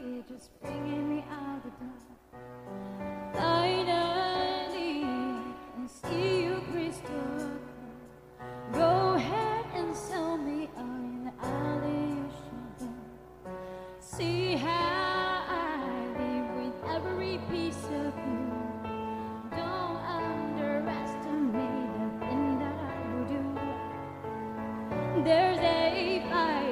you're just bringing me out the dark. I can see you. Go ahead and sell me out in the alley you should. See how I live with every piece of you. Don't underestimate the thing that I do. There's a fight.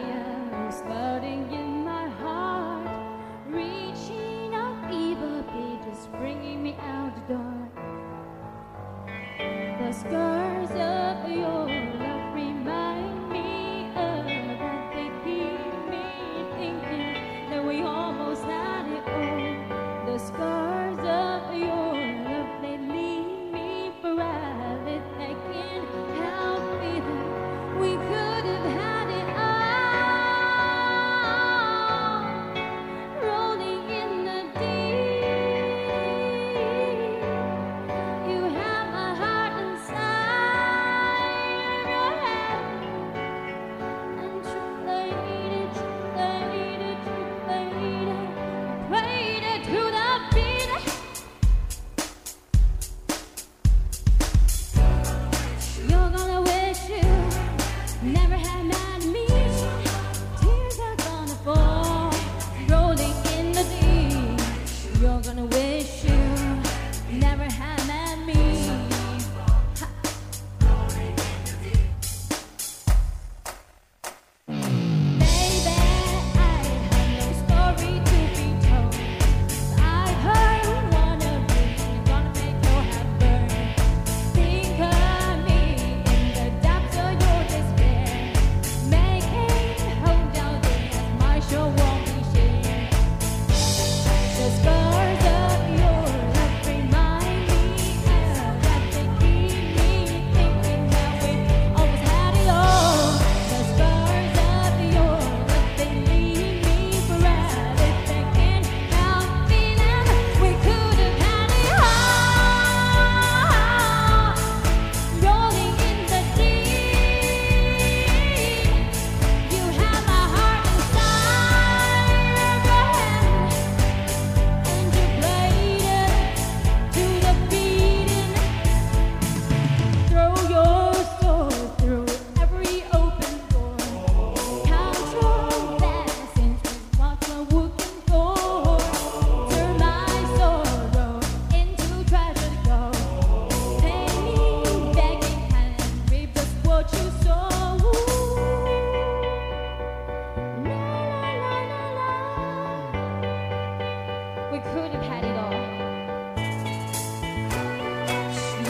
We could have had it all.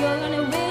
You're gonna you